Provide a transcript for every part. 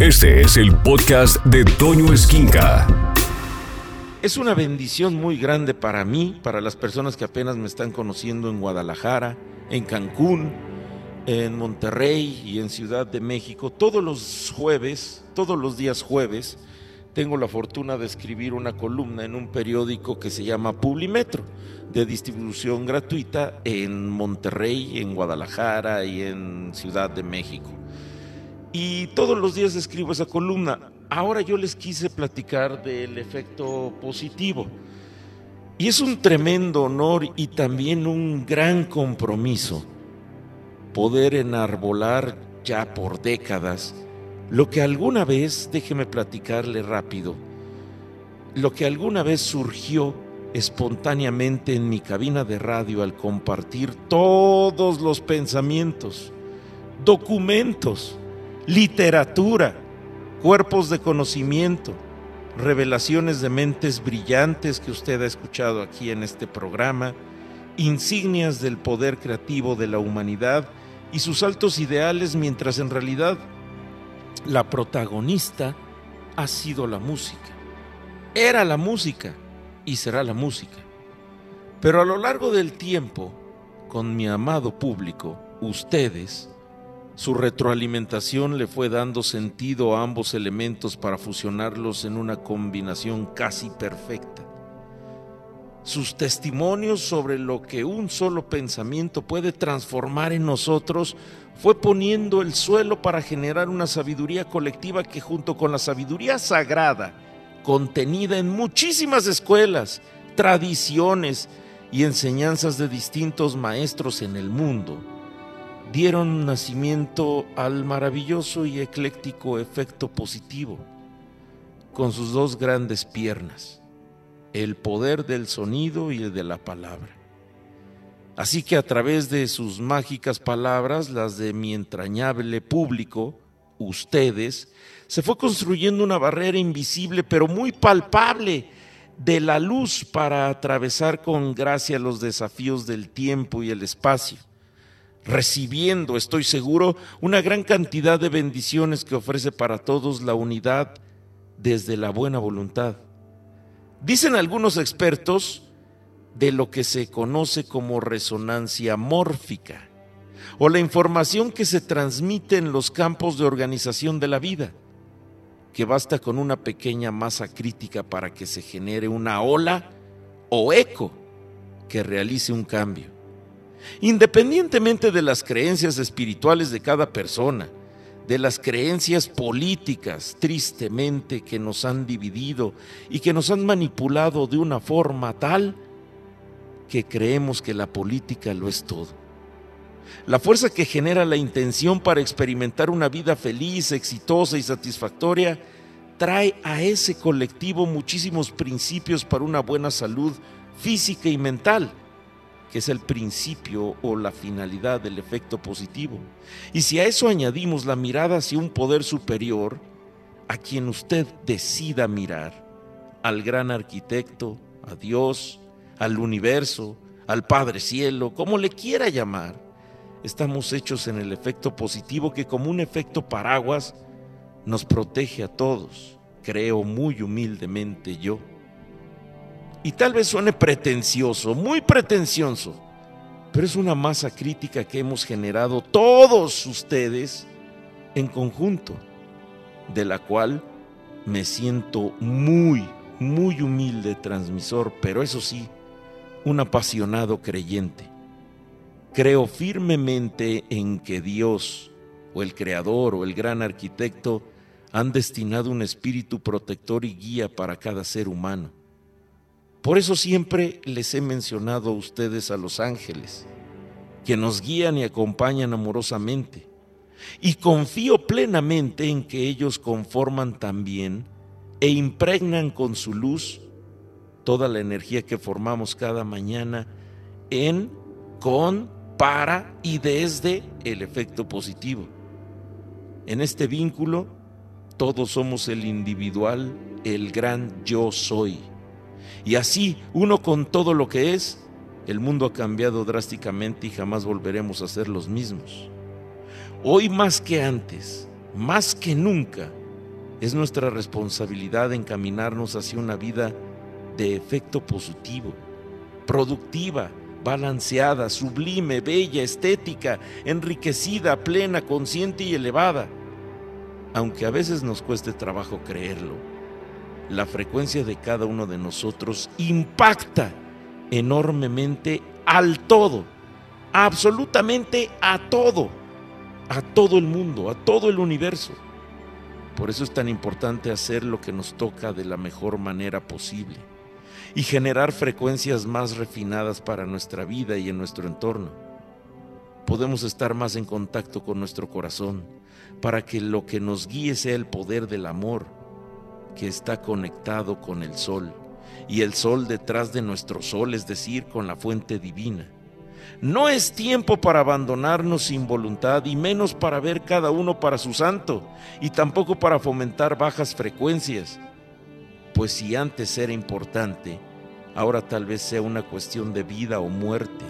Este es el podcast de Toño Esquinca. Es una bendición muy grande para mí, para las personas que apenas me están conociendo en Guadalajara, en Cancún, en Monterrey y en Ciudad de México. Todos los jueves, todos los días jueves, tengo la fortuna de escribir una columna en un periódico que se llama Publimetro, de distribución gratuita en Monterrey, en Guadalajara y en Ciudad de México y todos los días escribo esa columna. Ahora yo les quise platicar del efecto positivo. Y es un tremendo honor y también un gran compromiso poder enarbolar ya por décadas lo que alguna vez, déjeme platicarle rápido, lo que alguna vez surgió espontáneamente en mi cabina de radio al compartir todos los pensamientos, documentos, literatura, cuerpos de conocimiento, revelaciones de mentes brillantes que usted ha escuchado aquí en este programa, insignias del poder creativo de la humanidad y sus altos ideales, mientras en realidad la protagonista ha sido la música. Era la música y será la música. Pero a lo largo del tiempo, con mi amado público, ustedes, su retroalimentación le fue dando sentido a ambos elementos para fusionarlos en una combinación casi perfecta. Sus testimonios sobre lo que un solo pensamiento puede transformar en nosotros fue poniendo el suelo para generar una sabiduría colectiva que junto con la sabiduría sagrada, contenida en muchísimas escuelas, tradiciones y enseñanzas de distintos maestros en el mundo, dieron nacimiento al maravilloso y ecléctico efecto positivo, con sus dos grandes piernas, el poder del sonido y el de la palabra. Así que a través de sus mágicas palabras, las de mi entrañable público, ustedes, se fue construyendo una barrera invisible pero muy palpable de la luz para atravesar con gracia los desafíos del tiempo y el espacio recibiendo, estoy seguro, una gran cantidad de bendiciones que ofrece para todos la unidad desde la buena voluntad. Dicen algunos expertos de lo que se conoce como resonancia mórfica o la información que se transmite en los campos de organización de la vida, que basta con una pequeña masa crítica para que se genere una ola o eco que realice un cambio. Independientemente de las creencias espirituales de cada persona, de las creencias políticas, tristemente, que nos han dividido y que nos han manipulado de una forma tal que creemos que la política lo es todo. La fuerza que genera la intención para experimentar una vida feliz, exitosa y satisfactoria trae a ese colectivo muchísimos principios para una buena salud física y mental que es el principio o la finalidad del efecto positivo. Y si a eso añadimos la mirada hacia un poder superior, a quien usted decida mirar, al gran arquitecto, a Dios, al universo, al Padre Cielo, como le quiera llamar, estamos hechos en el efecto positivo que como un efecto paraguas nos protege a todos, creo muy humildemente yo y tal vez suene pretencioso, muy pretencioso, pero es una masa crítica que hemos generado todos ustedes en conjunto, de la cual me siento muy, muy humilde transmisor, pero eso sí, un apasionado creyente. Creo firmemente en que Dios, o el Creador, o el gran arquitecto, han destinado un espíritu protector y guía para cada ser humano por eso siempre les he mencionado a ustedes a los ángeles, que nos guían y acompañan amorosamente. Y confío plenamente en que ellos conforman también e impregnan con su luz toda la energía que formamos cada mañana en, con, para y desde el efecto positivo. En este vínculo, todos somos el individual, el gran yo soy y así, uno con todo lo que es, el mundo ha cambiado drásticamente y jamás volveremos a ser los mismos. Hoy más que antes, más que nunca, Es nuestra responsabilidad encaminarnos hacia una vida de efecto positivo, productiva, balanceada, sublime, bella, estética, enriquecida, plena, consciente y elevada. Aunque a veces nos cueste trabajo creerlo, la frecuencia de cada uno de nosotros impacta enormemente al todo, absolutamente a todo, a todo el mundo, a todo el universo. Por eso es tan importante hacer lo que nos toca de la mejor manera posible y generar frecuencias más refinadas para nuestra vida y en nuestro entorno. Podemos estar más en contacto con nuestro corazón para que lo que nos guíe sea el poder del amor que está conectado con el sol y el sol detrás de nuestro sol, es decir, con la fuente divina. No es tiempo para abandonarnos sin voluntad y menos para ver cada uno para su santo y tampoco para fomentar bajas frecuencias pues si antes era importante, ahora tal vez sea una cuestión de vida o muerte.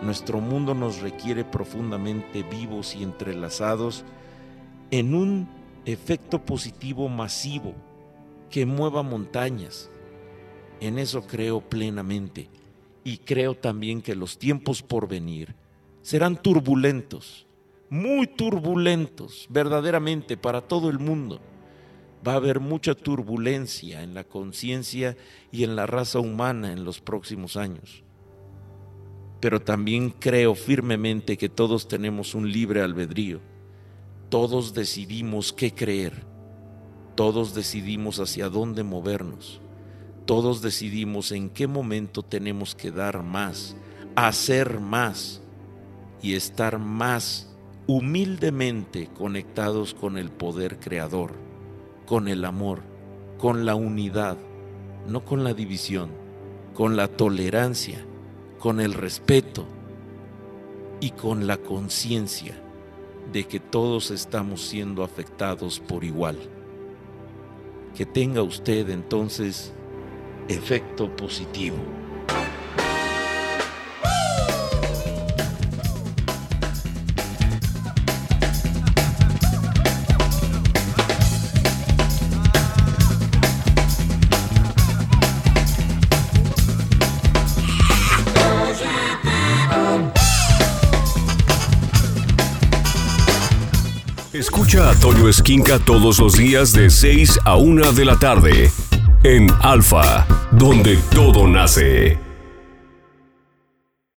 Nuestro mundo nos requiere profundamente vivos y entrelazados en un efecto positivo masivo que mueva montañas. En eso creo plenamente y creo también que los tiempos por venir serán turbulentos, muy turbulentos, verdaderamente para todo el mundo va a haber mucha turbulencia en la conciencia y en la raza humana en los próximos años. Pero también creo firmemente que todos tenemos un libre albedrío. Todos decidimos qué creer. Todos decidimos hacia dónde movernos. Todos decidimos en qué momento tenemos que dar más, hacer más y estar más humildemente conectados con el poder creador con el amor, con la unidad, no con la división, con la tolerancia, con el respeto y con la conciencia de que todos estamos siendo afectados por igual. Que tenga usted entonces efecto positivo. Escucha a Toño Esquinca todos los días de 6 a 1 de la tarde en Alfa, donde todo nace.